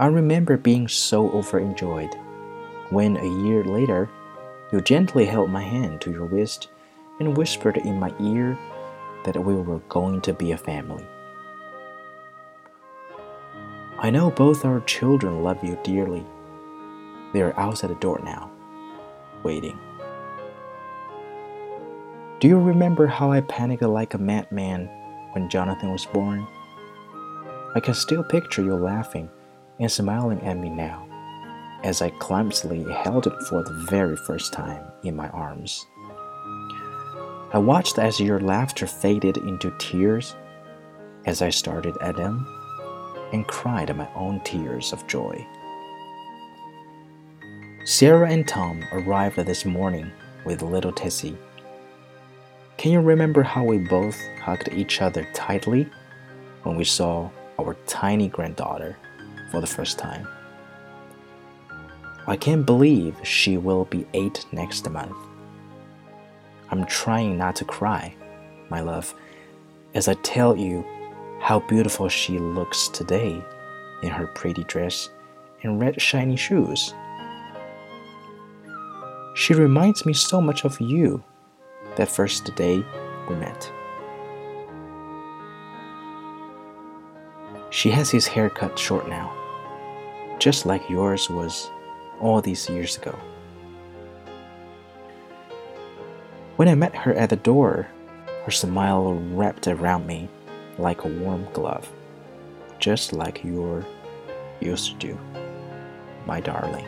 I remember being so overjoyed when a year later you gently held my hand to your wrist and whispered in my ear that we were going to be a family. I know both our children love you dearly. They are outside the door now, waiting. Do you remember how I panicked like a madman when Jonathan was born? I can still picture you laughing and smiling at me now as I clumsily held it for the very first time in my arms. I watched as your laughter faded into tears as I started at them and cried my own tears of joy. Sarah and Tom arrived this morning with little Tessie. Can you remember how we both hugged each other tightly when we saw our tiny granddaughter for the first time? I can't believe she will be eight next month. I'm trying not to cry, my love, as I tell you how beautiful she looks today in her pretty dress and red shiny shoes. She reminds me so much of you that first day we met. She has his hair cut short now, just like yours was all these years ago. When I met her at the door, her smile wrapped around me like a warm glove, just like your used to do, my darling.